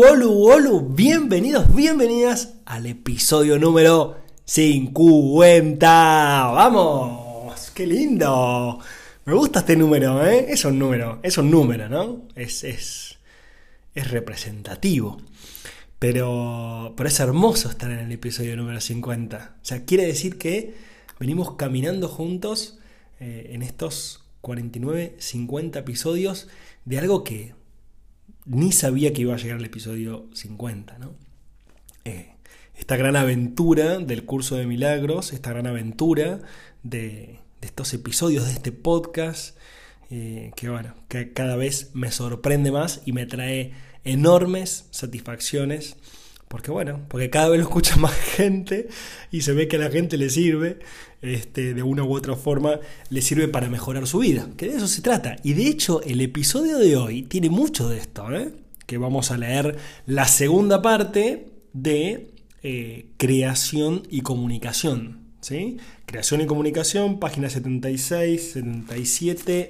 Olu, olu, bienvenidos, bienvenidas al episodio número 50. ¡Vamos! ¡Qué lindo! Me gusta este número, ¿eh? Es un número, es un número, ¿no? Es, es, es representativo. Pero, pero es hermoso estar en el episodio número 50. O sea, quiere decir que venimos caminando juntos eh, en estos 49, 50 episodios de algo que ni sabía que iba a llegar el episodio 50, ¿no? Eh, esta gran aventura del curso de milagros, esta gran aventura de, estos episodios de este podcast, eh, que bueno, que cada vez me sorprende más y me trae enormes satisfacciones porque bueno, porque cada vez lo escucha más gente y se ve que a la gente le sirve, este, de una u otra forma, le sirve para mejorar su vida, que de eso se trata. Y de hecho, el episodio de hoy tiene mucho de esto, ¿eh? que vamos a leer la segunda parte de eh, creación y comunicación. ¿sí? Creación y comunicación, página 76, 77,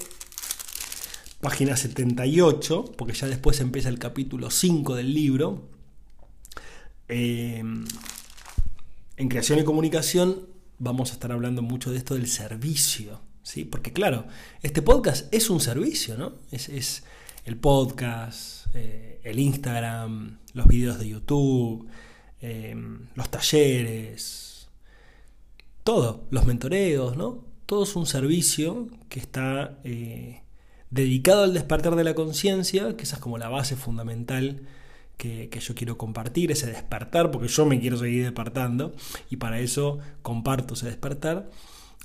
página 78, porque ya después empieza el capítulo 5 del libro. Em, en creación y comunicación vamos a estar hablando mucho de esto del servicio, ¿sí? Porque claro, este podcast es un servicio, ¿no? Es, el podcast, eh, el Instagram, los videos de YouTube, em, los talleres, todo, los mentoreos, ¿no? Todo es un servicio que está eh, dedicado al despertar de la conciencia, que esa es como la base fundamental que, yo quiero compartir, ese despertar, porque yo me quiero seguir despertando y para eso comparto ese despertar.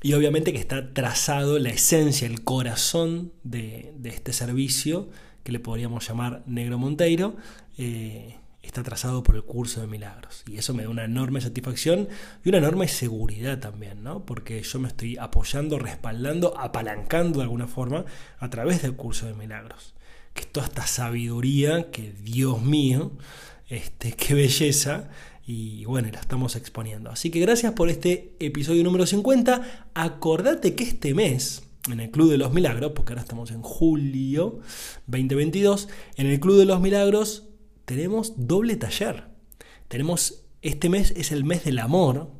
Y obviamente que está trazado la esencia, el corazón de, este servicio, que le podríamos llamar Negro Monteiro, eh, está trazado por el curso de milagros. Y eso me da una enorme satisfacción y una enorme seguridad también, ¿no? Porque yo me estoy apoyando, respaldando, apalancando de alguna forma a través del curso de milagros que toda esta sabiduría, que Dios mío, este, qué belleza, y bueno, la estamos exponiendo. Así que gracias por este episodio número 50. Acordate que este mes, en el Club de los Milagros, porque ahora estamos en julio 2022, en el Club de los Milagros tenemos doble taller. Tenemos, este mes es el mes del amor,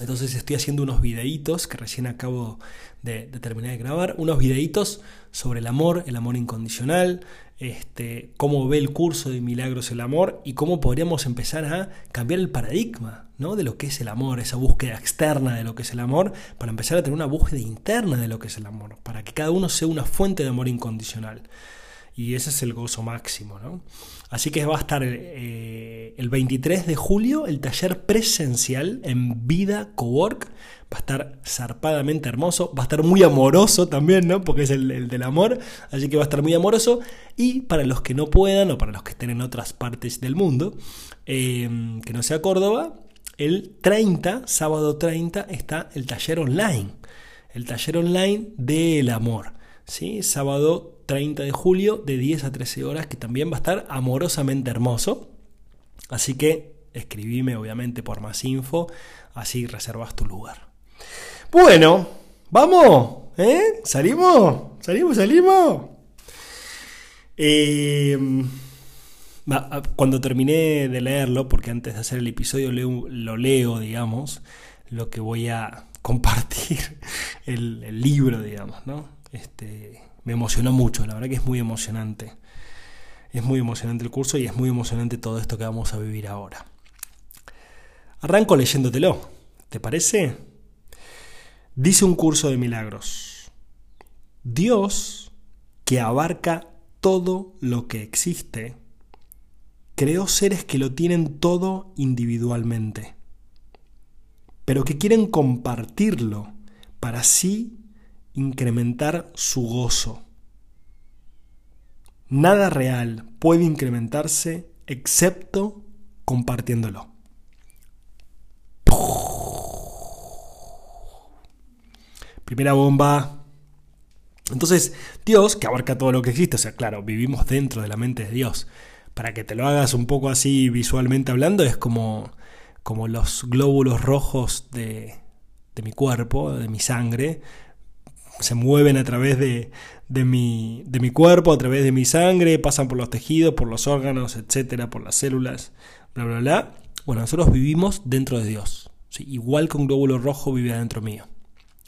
entonces estoy haciendo unos videitos que recién acabo de, terminar de grabar, unos videitos sobre el amor, el amor incondicional, este, cómo ve el curso de milagros el amor y cómo podríamos empezar a cambiar el paradigma ¿no? de lo que es el amor, esa búsqueda externa de lo que es el amor, para empezar a tener una búsqueda interna de lo que es el amor, para que cada uno sea una fuente de amor incondicional. Y ese es el gozo máximo. ¿no? Así que va a estar eh, el 23 de julio el taller presencial en Vida Cowork. Va a estar zarpadamente hermoso, va a estar muy amoroso también, ¿no? Porque es el, del amor, así que va a estar muy amoroso. Y para los que no puedan o para los que estén en otras partes del mundo, eh, que no sea Córdoba, el 30, sábado 30, está el taller online. El taller online del amor. ¿sí? Sábado 30 de julio de 10 a 13 horas, que también va a estar amorosamente hermoso. Así que escribime obviamente por más info, así reservas tu lugar. Bueno, vamos, ¿eh? ¿Salimos? ¿Salimos? ¿Salimos? Eh, cuando terminé de leerlo, porque antes de hacer el episodio lo leo, digamos, lo que voy a compartir, el, el libro, digamos, ¿no? Este, me emocionó mucho, la verdad que es muy emocionante. Es muy emocionante el curso y es muy emocionante todo esto que vamos a vivir ahora. Arranco leyéndotelo, ¿te parece? Dice un curso de milagros. Dios, que abarca todo lo que existe, creó seres que lo tienen todo individualmente, pero que quieren compartirlo para sí incrementar su gozo. Nada real puede incrementarse excepto compartiéndolo. Primera bomba. Entonces, Dios, que abarca todo lo que existe, o sea, claro, vivimos dentro de la mente de Dios. Para que te lo hagas un poco así visualmente hablando, es como, como los glóbulos rojos de, de mi cuerpo, de mi sangre, se mueven a través de, de, mi, de, mi, cuerpo, a través de mi sangre, pasan por los tejidos, por los órganos, etcétera, por las células, bla, bla, bla. Bueno, nosotros vivimos dentro de Dios. Igual que un glóbulo rojo vive adentro mío.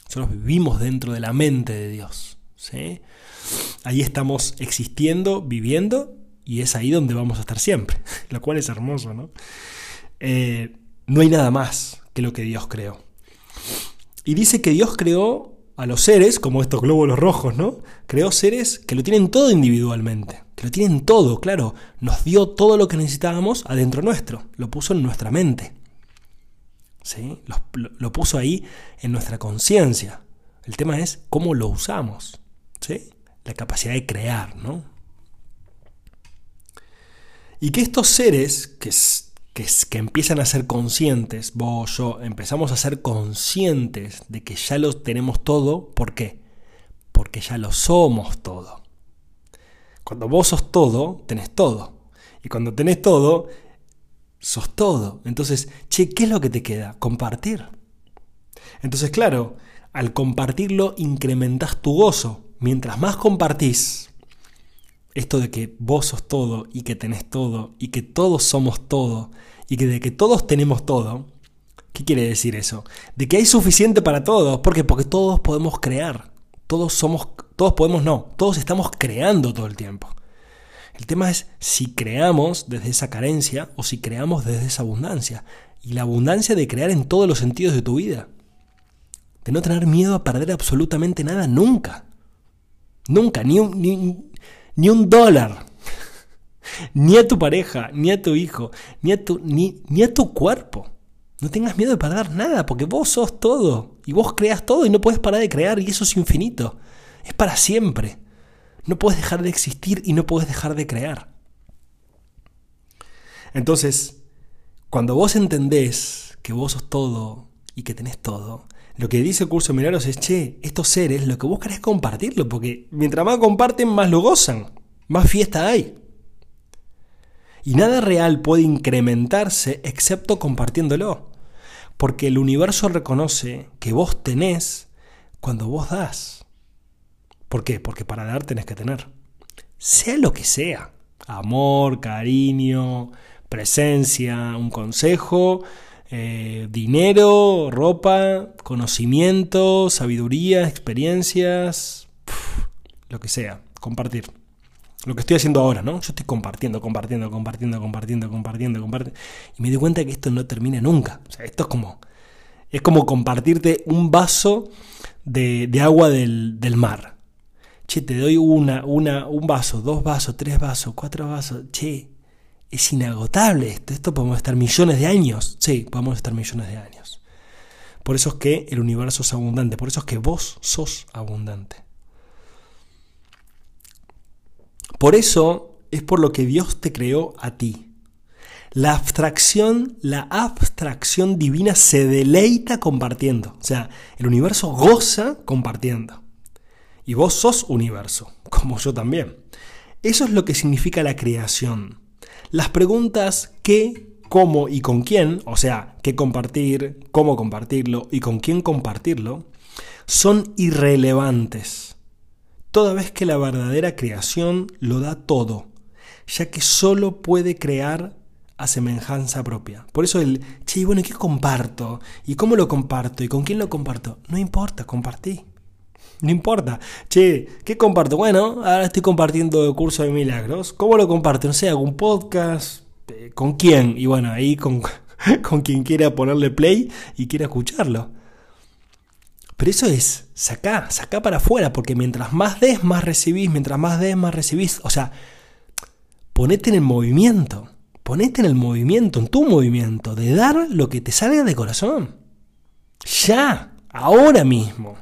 Nosotros vivimos dentro de la mente de Dios. ¿sí? Ahí estamos existiendo, viviendo, y es ahí donde vamos a estar siempre, lo cual es hermoso, ¿no? Eh, no hay nada más que lo que Dios creó. Y dice que Dios creó a los seres, como estos glóbulos rojos, ¿no? Creó seres que lo tienen todo individualmente, que lo tienen todo, claro, nos dio todo lo que necesitábamos adentro nuestro, lo puso en nuestra mente. Lo, puso ahí en nuestra conciencia. El tema es cómo lo usamos. ¿sí? La capacidad de crear, ¿no? Y que estos seres que que, empiezan a ser conscientes, vos, yo, empezamos a ser conscientes de que ya lo tenemos todo, ¿por qué? Porque ya lo somos todo. Cuando vos sos todo, tenés todo. Y cuando tenés todo, sos todo. Entonces, che, ¿qué es lo que te queda? Compartir. Entonces, claro, al compartirlo incrementás tu gozo. Mientras más compartís, esto de que vos sos todo y que tenés todo y que todos somos todo y que de que todos tenemos todo, ¿qué quiere decir eso? De que hay suficiente para todos, ¿por qué? Porque todos podemos crear, todos somos, todos podemos no, todos estamos creando todo el tiempo. El tema es si creamos desde esa carencia o si creamos desde esa abundancia. Y la abundancia de crear en todos los sentidos de tu vida. De no tener miedo a perder absolutamente nada nunca. Nunca, ni un, ni, ni un dólar. Ni a tu pareja, ni a tu hijo, ni a tu, ni, ni a tu cuerpo. No tengas miedo de perder nada, porque vos sos todo. Y vos creas todo y no puedes parar de crear, y eso es infinito. Es para siempre. No puedes dejar de existir y no puedes dejar de crear. Entonces, cuando vos entendés que vos sos todo y que tenés todo, lo que dice el curso de milagros es, che, estos seres, lo que vos querés compartirlo, porque mientras más comparten, más lo gozan, más fiesta hay. Y nada real puede incrementarse excepto compartiéndolo, porque el universo reconoce que vos tenés cuando vos das. ¿Por qué? Porque para dar tenés que tener. Sea lo que sea. Amor, cariño, presencia, un consejo, eh, dinero, ropa, conocimiento, sabiduría, experiencias, lo que sea, compartir. Lo que estoy haciendo ahora, ¿no? Yo estoy compartiendo, compartiendo, compartiendo, compartiendo, compartiendo, compartiendo. Y me di cuenta que esto no termina nunca. O sea, esto es como. Es como compartirte un vaso de, agua del, mar. Che, te doy una, una, un vaso, dos vasos, tres vasos, cuatro vasos. Che, es inagotable esto. Esto podemos estar millones de años. Sí, podemos estar millones de años. Por eso es que el universo es abundante. Por eso es que vos sos abundante. Por eso es por lo que Dios te creó a ti. La abstracción, la abstracción divina se deleita compartiendo. O sea, el universo goza compartiendo. Y vos sos universo, como yo también. Eso es lo que significa la creación. Las preguntas qué, cómo y con quién, o sea, qué compartir, cómo compartirlo y con quién compartirlo, son irrelevantes, toda vez que la verdadera creación lo da todo, ya que solo puede crear a semejanza propia. Por eso el, che, bueno, ¿qué comparto? ¿Y cómo lo comparto? ¿Y con quién lo comparto? No importa, compartí. No importa. Che, ¿qué comparto? Bueno, ahora estoy compartiendo el curso de milagros. ¿Cómo lo comparto? No sé, algún podcast. Eh, ¿Con quién? Y bueno, ahí con, con quien quiera ponerle play y quiera escucharlo. Pero eso es, saca, saca para afuera, porque mientras más des, más recibís, mientras más des, más recibís. O sea, ponete en el movimiento, ponete en el movimiento, en tu movimiento, de dar lo que te salga de corazón. Ya, ahora mismo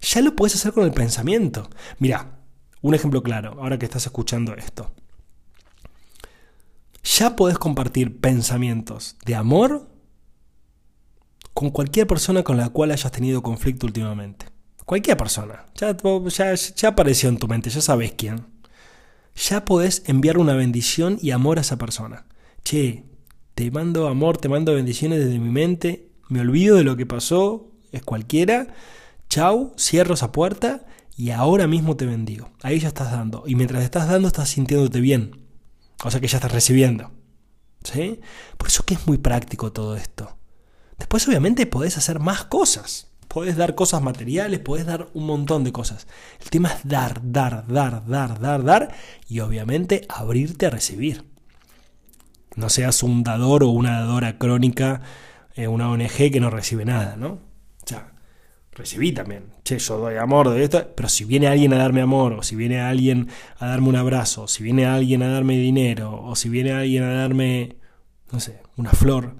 ya lo puedes hacer con el pensamiento. Mira, Un ejemplo claro, ahora que estás escuchando esto. Ya podés compartir pensamientos de amor con cualquier persona con la cual hayas tenido conflicto últimamente. Cualquier persona. Ya, ya, apareció en tu mente, ya sabes quién. Ya podés enviar una bendición y amor a esa persona. Che, te mando amor, te mando bendiciones desde mi mente, me olvido de lo que pasó, es cualquiera. Chau, cierro esa puerta y ahora mismo te bendigo. Ahí ya estás dando. Y mientras estás dando, estás sintiéndote bien. O sea que ya estás recibiendo. ¿Sí? Por eso que es muy práctico todo esto. Después obviamente podés hacer más cosas. Podés dar cosas materiales, podés dar un montón de cosas. El tema es dar, dar, dar, dar, dar, dar y obviamente abrirte a recibir. No seas un dador o una dadora crónica, eh, una ONG que no recibe nada, ¿no? Recibí también. Che, yo doy amor de esto, pero si viene alguien a darme amor, o si viene alguien a darme un abrazo, o si viene alguien a darme dinero, o si viene alguien a darme, no sé, una flor,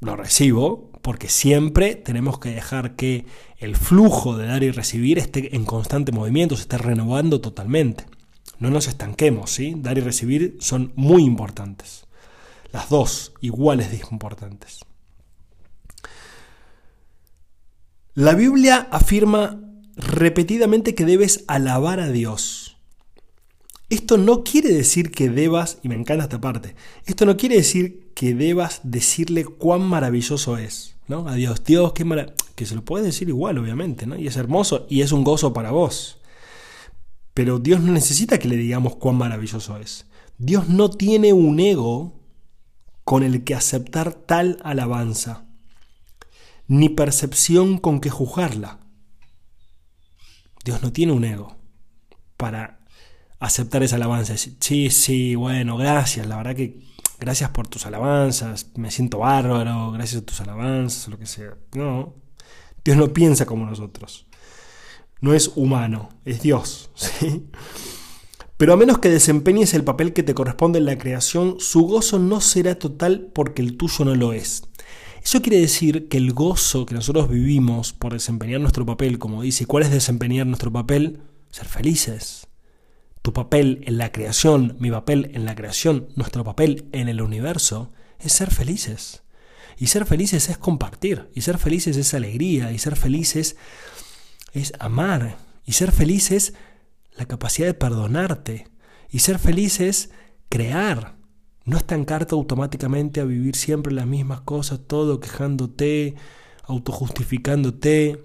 lo recibo porque siempre tenemos que dejar que el flujo de dar y recibir esté en constante movimiento, se esté renovando totalmente. No nos estanquemos, ¿sí? Dar y recibir son muy importantes. Las dos iguales de importantes. La Biblia afirma repetidamente que debes alabar a Dios. Esto no quiere decir que debas, y me encanta esta parte, esto no quiere decir que debas decirle cuán maravilloso es, ¿no? A Dios, Dios, qué maravilloso. Que se lo puedes decir igual, obviamente, ¿no? Y es hermoso y es un gozo para vos. Pero Dios no necesita que le digamos cuán maravilloso es. Dios no tiene un ego con el que aceptar tal alabanza, ni percepción con que juzgarla. Dios no tiene un ego para aceptar esa alabanza. Sí, sí, bueno, gracias, la verdad que gracias por tus alabanzas, me siento bárbaro, gracias a tus alabanzas, lo que sea. No, Dios no piensa como nosotros. No es humano, es Dios. ¿sí? Pero a menos que desempeñes el papel que te corresponde en la creación, su gozo no será total porque el tuyo no lo es. Eso quiere decir que el gozo que nosotros vivimos por desempeñar nuestro papel, como dice, ¿cuál es desempeñar nuestro papel? Ser felices tu papel en la creación, mi papel en la creación, nuestro papel en el universo, es ser felices. Y ser felices es compartir, y ser felices es alegría, y ser felices es amar, y ser felices es la capacidad de perdonarte, y ser felices es crear, no estancarte automáticamente a vivir siempre las mismas cosas, todo quejándote, autojustificándote.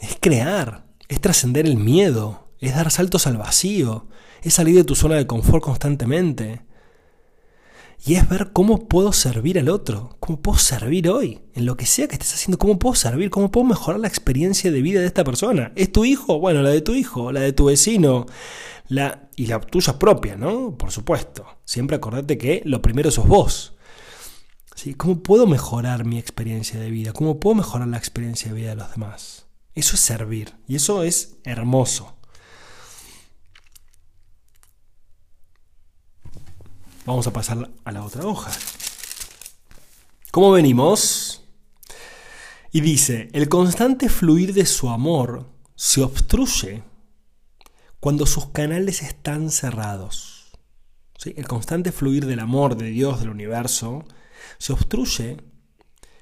Es crear, es trascender el miedo, es dar saltos al vacío, es salir de tu zona de confort constantemente. Y es ver cómo puedo servir al otro, cómo puedo servir hoy, en lo que sea que estés haciendo, cómo puedo servir, cómo puedo mejorar la experiencia de vida de esta persona. ¿Es tu hijo? Bueno, la de tu hijo, la de tu vecino, la y la tuya propia, ¿no? Por supuesto. Siempre acordate que lo primero sos vos. ¿Sí? ¿Cómo puedo mejorar mi experiencia de vida? ¿Cómo puedo mejorar la experiencia de vida de los demás? Eso es servir y eso es hermoso. Vamos a pasar a la otra hoja. ¿Cómo venimos? Y dice, el constante fluir de su amor se obstruye cuando sus canales están cerrados. El constante fluir del amor de Dios, del universo, se obstruye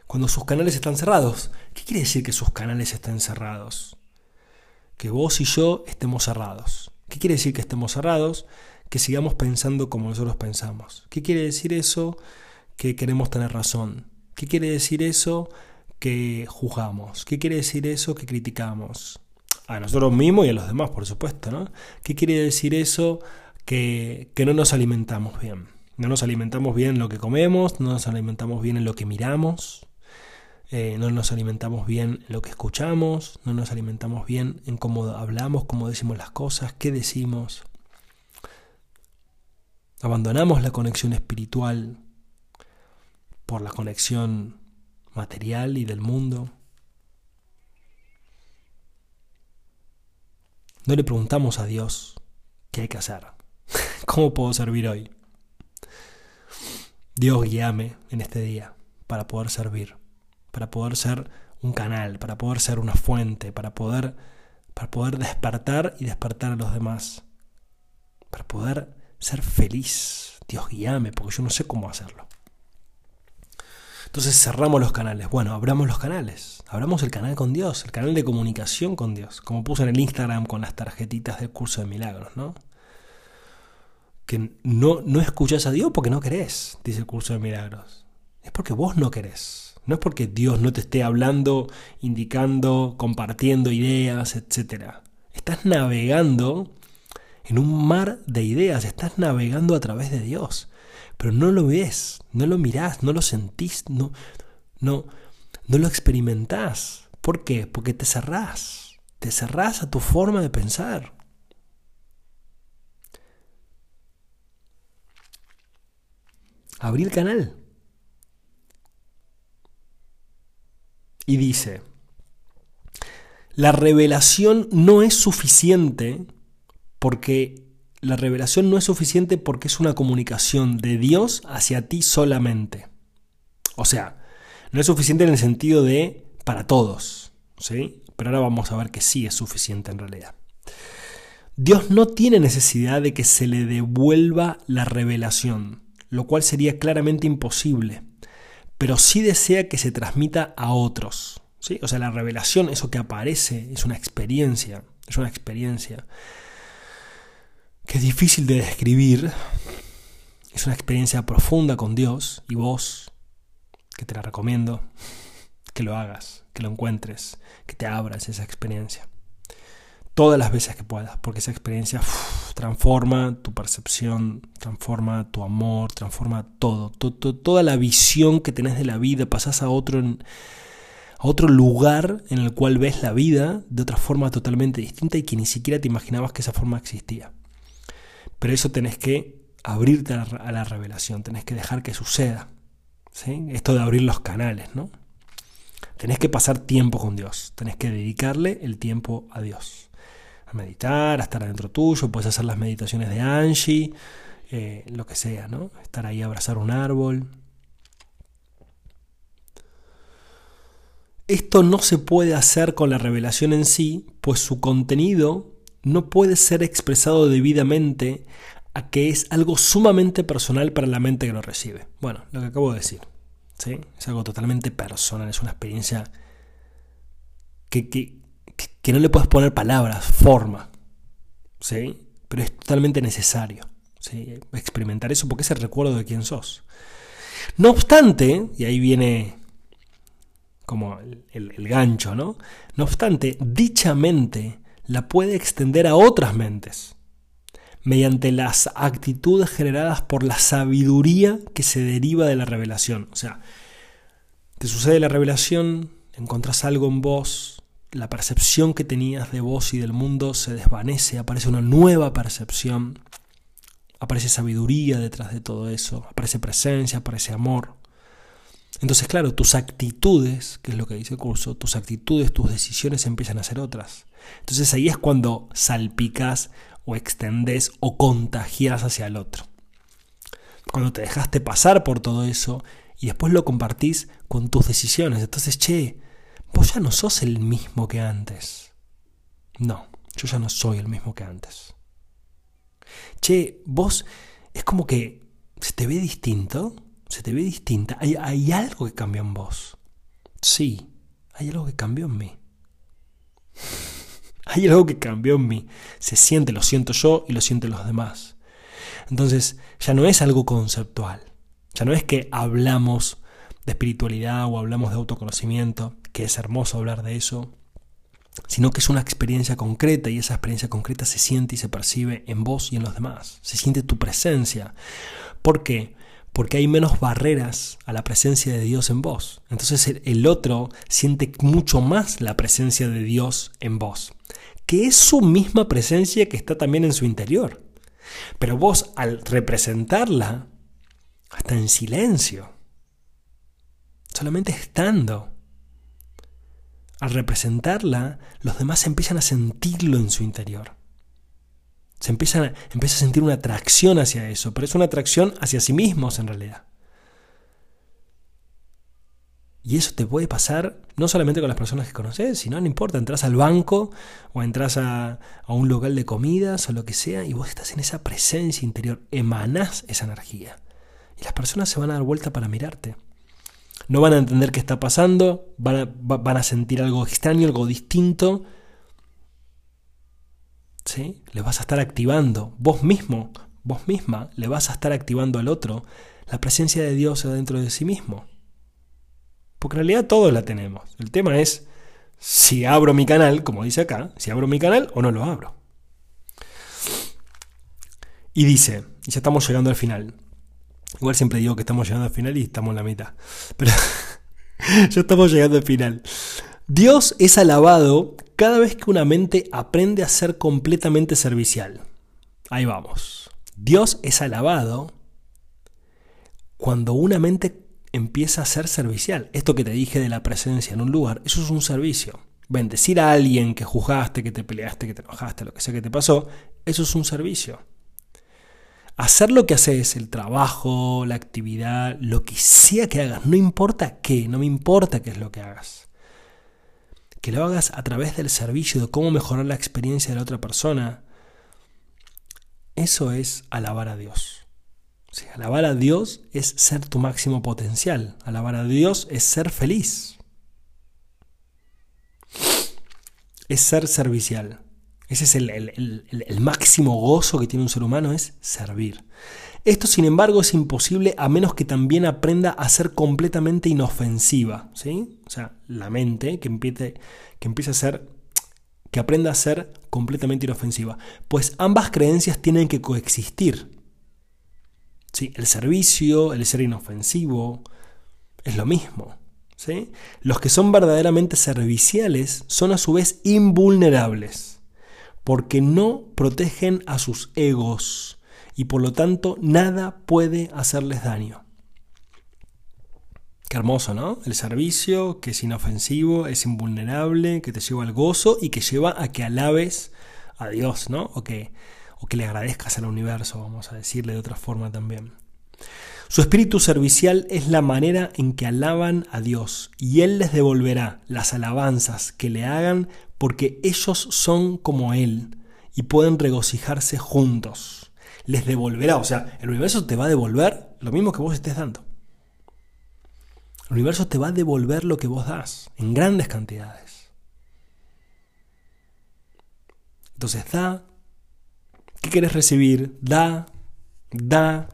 cuando sus canales están cerrados. ¿Qué quiere decir que sus canales estén cerrados? Que vos y yo estemos cerrados. ¿Qué quiere decir que estemos cerrados? que sigamos pensando como nosotros pensamos. ¿Qué quiere decir eso? Que queremos tener razón. ¿Qué quiere decir eso? Que juzgamos. ¿Qué quiere decir eso? Que criticamos. A nosotros mismos y a los demás, por supuesto, ¿no? ¿Qué quiere decir eso? Que, que no nos alimentamos bien. No nos alimentamos bien en lo que comemos, no nos alimentamos bien en lo que miramos, eh, no nos alimentamos bien en lo que escuchamos, no nos alimentamos bien en cómo hablamos, cómo decimos las cosas, qué decimos. Abandonamos la conexión espiritual por la conexión material y del mundo. No le preguntamos a Dios qué hay que hacer, cómo puedo servir hoy. Dios guíame en este día para poder servir, para poder ser un canal, para poder ser una fuente, para poder para poder despertar y despertar a los demás, para poder ser feliz. Dios guíame, porque yo no sé cómo hacerlo. Entonces cerramos los canales. Bueno, abramos los canales. Abramos el canal con Dios, el canal de comunicación con Dios. Como puse en el Instagram con las tarjetitas del curso de milagros, ¿no? Que no, no escuchas a Dios porque no querés, dice el curso de milagros. Es porque vos no querés. No es porque Dios no te esté hablando, indicando, compartiendo ideas, etc. Estás navegando en un mar de ideas, estás navegando a través de Dios pero no lo ves, no lo mirás, no lo sentís, no, no, no lo experimentás. ¿Por qué? Porque te cerrás, te cerrás a tu forma de pensar. Abrí el canal. Y dice, la revelación no es suficiente porque la revelación no es suficiente porque es una comunicación de Dios hacia ti solamente. O sea, no es suficiente en el sentido de para todos, ¿sí? Pero ahora vamos a ver que sí es suficiente en realidad. Dios no tiene necesidad de que se le devuelva la revelación, lo cual sería claramente imposible, pero sí desea que se transmita a otros. ¿sí? O sea, la revelación, eso que aparece, es una experiencia, es una experiencia que es difícil de describir. Es una experiencia profunda con Dios y vos, que te la recomiendo, que lo hagas, que lo encuentres, que te abras esa experiencia. Todas las veces que puedas, porque esa experiencia transforma tu percepción, transforma tu amor, transforma todo, toda la visión que tenés de la vida, pasás a otro, a otro lugar en el cual ves la vida de otra forma totalmente distinta y que ni siquiera te imaginabas que esa forma existía. Pero eso tenés que abrirte a la, revelación, tenés que dejar que suceda. Esto de abrir los canales, ¿no? Tenés que pasar tiempo con Dios, tenés que dedicarle el tiempo a Dios. A meditar, a estar adentro tuyo, puedes hacer las meditaciones de Angie, eh, lo que sea, ¿no? Estar ahí a abrazar un árbol. Esto no se puede hacer con la revelación en sí, pues su contenido no puede ser expresado debidamente a que es algo sumamente personal para la mente que lo recibe. Bueno, lo que acabo de decir. ¿sí? Es algo totalmente personal, es una experiencia que, que, que no le puedes poner palabras, forma. ¿sí? Pero es totalmente necesario ¿sí? experimentar eso porque es el recuerdo de quién sos. No obstante, y ahí viene como el, el gancho, ¿no? No obstante, dicha mente la puede extender a otras mentes, mediante las actitudes generadas por la sabiduría que se deriva de la revelación. O sea, te sucede la revelación, encontrás algo en vos, la percepción que tenías de vos y del mundo se desvanece, aparece una nueva percepción, aparece sabiduría detrás de todo eso, aparece presencia, aparece amor. Entonces, claro, tus actitudes, que es lo que dice el curso, tus actitudes, tus decisiones empiezan a ser otras. Entonces ahí es cuando salpicas o extendes o contagias hacia el otro. Cuando te dejaste pasar por todo eso y después lo compartís con tus decisiones. Entonces, che, vos ya no sos el mismo que antes. No, yo ya no soy el mismo que antes. Che, vos es como que se te ve distinto se te ve distinta. Hay, hay algo que cambió en vos. Sí, hay algo que cambió en mí. Hay algo que cambió en mí. Se siente, lo siento yo y lo sienten los demás. Entonces, ya no es algo conceptual. Ya no es que hablamos de espiritualidad o hablamos de autoconocimiento, que es hermoso hablar de eso, sino que es una experiencia concreta y esa experiencia concreta se siente y se percibe en vos y en los demás. Se siente tu presencia. ¿Por qué? porque hay menos barreras a la presencia de Dios en vos. Entonces el otro siente mucho más la presencia de Dios en vos, que es su misma presencia que está también en su interior. Pero vos al representarla, hasta en silencio, solamente estando, al representarla, los demás empiezan a sentirlo en su interior. Se empieza, a sentir una atracción hacia eso, pero es una atracción hacia sí mismos en realidad. Y eso te puede pasar no solamente con las personas que conoces, sino no importa, entras al banco o entras a, a, un local de comidas o lo que sea y vos estás en esa presencia interior, emanás esa energía. Y las personas se van a dar vuelta para mirarte. No van a entender qué está pasando, van a, van a sentir algo extraño, algo distinto. ¿Sí? Le vas a estar activando, vos mismo, vos misma, le vas a estar activando al otro la presencia de Dios dentro de sí mismo. Porque en realidad todos la tenemos. El tema es si abro mi canal, como dice acá, si abro mi canal o no lo abro. Y dice, y ya estamos llegando al final. Igual siempre digo que estamos llegando al final y estamos en la mitad. Pero ya estamos llegando al final. Dios es alabado cada vez que una mente aprende a ser completamente servicial. Ahí vamos. Dios es alabado cuando una mente empieza a ser servicial. Esto que te dije de la presencia en un lugar, eso es un servicio. Bendecir a alguien que juzgaste, que te peleaste, que te enojaste, lo que sea que te pasó, eso es un servicio. Hacer lo que haces, el trabajo, la actividad, lo que sea que hagas, no importa qué, no me importa qué es lo que hagas. Que lo hagas a través del servicio, de cómo mejorar la experiencia de la otra persona, eso es alabar a Dios alabar a Dios es ser tu máximo potencial. Alabar a Dios es ser feliz. Es ser servicial. Ese es el, el, máximo gozo que tiene un ser humano, es servir. Esto, sin embargo, es imposible a menos que también aprenda a ser completamente inofensiva. ¿sí? O sea, la mente que empiece, que empiece a ser, que aprenda a ser completamente inofensiva. Pues ambas creencias tienen que coexistir. ¿Sí? El servicio, el ser inofensivo, es lo mismo. ¿sí? Los que son verdaderamente serviciales son a su vez invulnerables, porque no protegen a sus egos y por lo tanto nada puede hacerles daño. Qué hermoso, ¿no? El servicio que es inofensivo, es invulnerable, que te lleva al gozo y que lleva a que alabes a Dios, ¿no? O que o que le agradezcas al universo, vamos a decirle de otra forma también. Su espíritu servicial es la manera en que alaban a Dios y Él les devolverá las alabanzas que le hagan porque ellos son como Él y pueden regocijarse juntos. Les devolverá, o sea, el universo te va a devolver lo mismo que vos estés dando. El universo te va a devolver lo que vos das en grandes cantidades. Entonces da, ¿Qué quieres recibir? Da, da,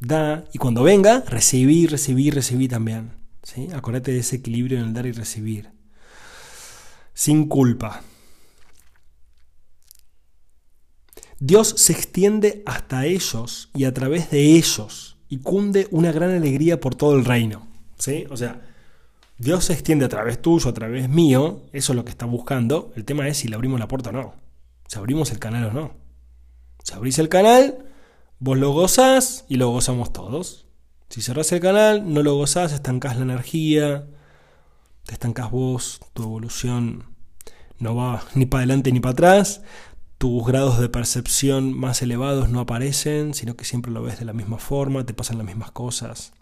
da. Y cuando venga, recibí, recibí, recibí también. ¿sí? Acuérdate de ese equilibrio en el dar y recibir. Sin culpa. Dios se extiende hasta ellos y a través de ellos y cunde una gran alegría por todo el reino. ¿sí? O sea, Dios se extiende a través tuyo, a través mío, eso es lo que está buscando. El tema es si le abrimos la puerta o no. Si abrimos el canal o no. Si abrís el canal, vos lo gozás y lo gozamos todos. Si cerrás el canal, no lo gozás, estancás la energía, te estancás vos, tu evolución no va ni para adelante ni para atrás, tus grados de percepción más elevados no aparecen, sino que siempre lo ves de la misma forma, te pasan las mismas cosas.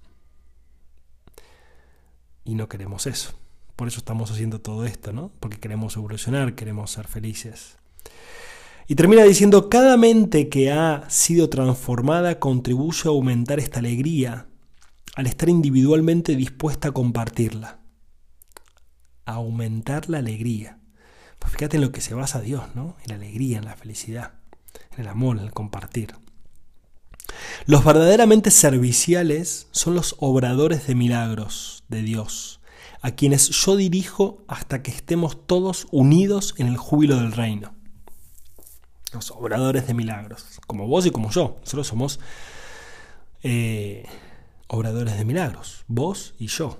Y no queremos eso. Por eso estamos haciendo todo esto, ¿no? Porque queremos evolucionar, queremos ser felices. Y termina diciendo, cada mente que ha sido transformada contribuye a aumentar esta alegría al estar individualmente dispuesta a compartirla. A aumentar la alegría. Pues fíjate en lo que se basa Dios, ¿no? En la alegría, en la felicidad, en el amor, en el compartir. Los verdaderamente serviciales son los obradores de milagros de Dios, a quienes yo dirijo hasta que estemos todos unidos en el júbilo del reino los obradores de milagros, como vos y como yo. Nosotros somos eh, obradores de milagros, vos y yo.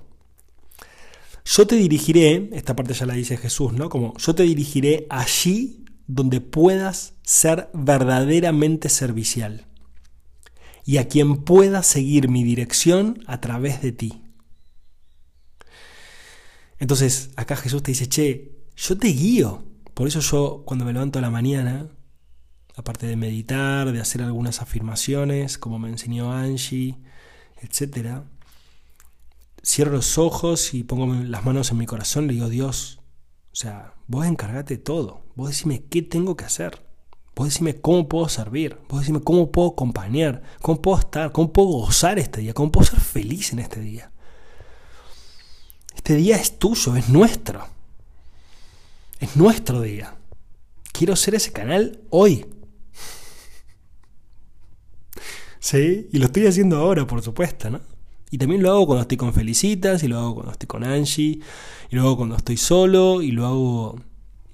Yo te dirigiré, esta parte ya la dice Jesús, ¿no? Como yo te dirigiré allí donde puedas ser verdaderamente servicial y a quien pueda seguir mi dirección a través de ti. Entonces, acá Jesús te dice, che, yo te guío. Por eso yo cuando me levanto a la mañana, aparte de meditar, de hacer algunas afirmaciones, como me enseñó Angie, etc., cierro los ojos y pongo las manos en mi corazón, le digo, Dios, o sea, vos encargate de todo, vos decime qué tengo que hacer, vos decime cómo puedo servir, vos decime cómo puedo acompañar, cómo puedo estar, cómo puedo gozar este día, cómo puedo ser feliz en este día. Este día es tuyo, es nuestro. Es nuestro día. Quiero ser ese canal hoy. Sí, y lo estoy haciendo ahora, por supuesto, ¿no? Y también lo hago cuando estoy con Felicitas, y lo hago cuando estoy con Angie, y lo hago cuando estoy solo, y lo hago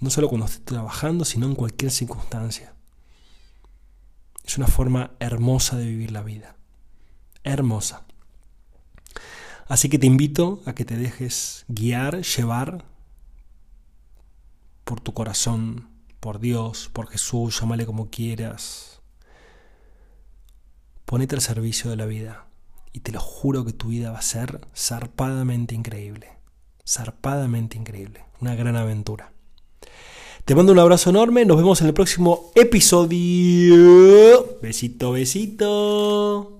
no solo cuando estoy trabajando, sino en cualquier circunstancia. Es una forma hermosa de vivir la vida. Hermosa. Así que te invito a que te dejes guiar, llevar por tu corazón, por Dios, por Jesús, llámale como quieras. Ponete al servicio de la vida y te lo juro que tu vida va a ser zarpadamente increíble. Zarpadamente increíble. Una gran aventura. Te mando un abrazo enorme. Nos vemos en el próximo episodio. Besito, besito.